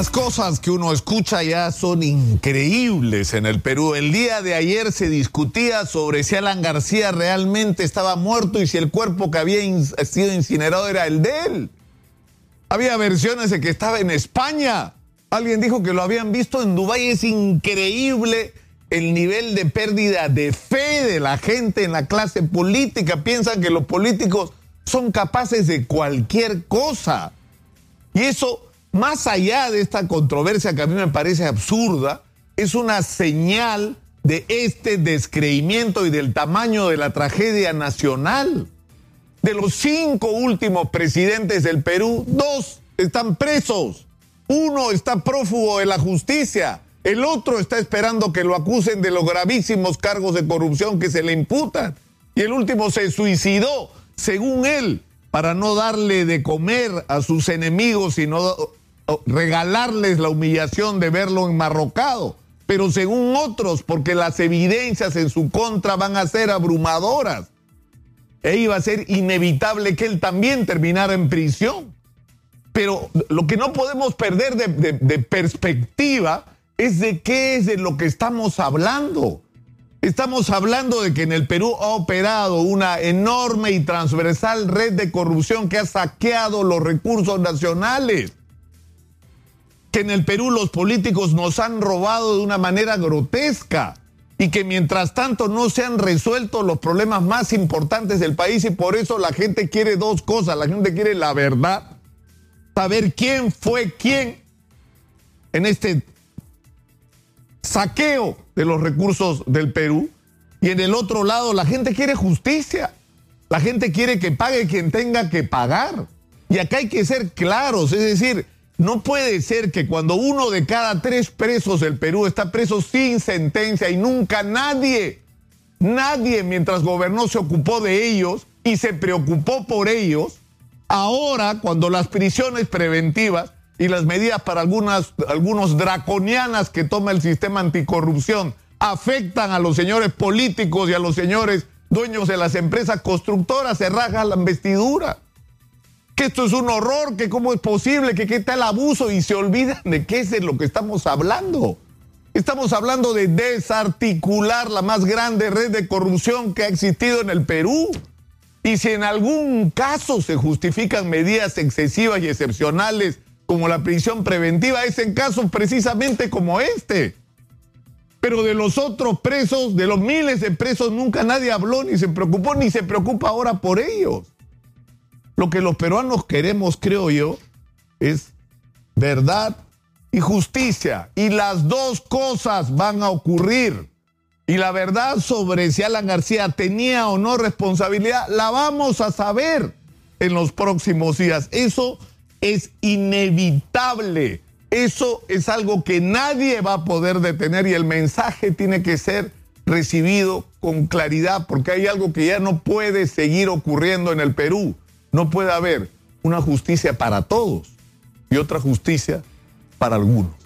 Las cosas que uno escucha ya son increíbles en el Perú. El día de ayer se discutía sobre si Alan García realmente estaba muerto y si el cuerpo que había sido incinerado era el de él. Había versiones de que estaba en España. Alguien dijo que lo habían visto en Dubái. Es increíble el nivel de pérdida de fe de la gente en la clase política. Piensan que los políticos son capaces de cualquier cosa. Y eso más allá de esta controversia que a mí me parece absurda, es una señal de este descreimiento y del tamaño de la tragedia nacional. De los cinco últimos presidentes del Perú, dos están presos. Uno está prófugo de la justicia. El otro está esperando que lo acusen de los gravísimos cargos de corrupción que se le imputan. Y el último se suicidó, según él, para no darle de comer a sus enemigos y no regalarles la humillación de verlo enmarrocado, pero según otros, porque las evidencias en su contra van a ser abrumadoras, e iba a ser inevitable que él también terminara en prisión. Pero lo que no podemos perder de, de perspectiva es de qué es de lo que estamos hablando. Estamos hablando de que en el Perú ha operado una enorme y transversal red de corrupción que ha saqueado los recursos nacionales que en el Perú los políticos nos han robado de una manera grotesca y que mientras tanto no se han resuelto los problemas más importantes del país y por eso la gente quiere dos cosas, la gente quiere la verdad, saber quién fue quién en este saqueo de los recursos del Perú. Y en el otro lado la gente quiere justicia, la gente quiere que pague quien tenga que pagar. Y acá hay que ser claros, es decir, no puede ser que cuando uno de cada tres presos del Perú está preso sin sentencia y nunca nadie, nadie mientras gobernó se ocupó de ellos y se preocupó por ellos, ahora cuando las prisiones preventivas y las medidas para algunas algunos draconianas que toma el sistema anticorrupción afectan a los señores políticos y a los señores dueños de las empresas constructoras, se rajan la vestidura que esto es un horror, que cómo es posible, que qué tal abuso y se olvidan de qué es de lo que estamos hablando. Estamos hablando de desarticular la más grande red de corrupción que ha existido en el Perú. Y si en algún caso se justifican medidas excesivas y excepcionales como la prisión preventiva, es en casos precisamente como este. Pero de los otros presos, de los miles de presos, nunca nadie habló ni se preocupó ni se preocupa ahora por ellos. Lo que los peruanos queremos, creo yo, es verdad y justicia. Y las dos cosas van a ocurrir. Y la verdad sobre si Alan García tenía o no responsabilidad, la vamos a saber en los próximos días. Eso es inevitable. Eso es algo que nadie va a poder detener y el mensaje tiene que ser recibido con claridad porque hay algo que ya no puede seguir ocurriendo en el Perú. No puede haber una justicia para todos y otra justicia para algunos.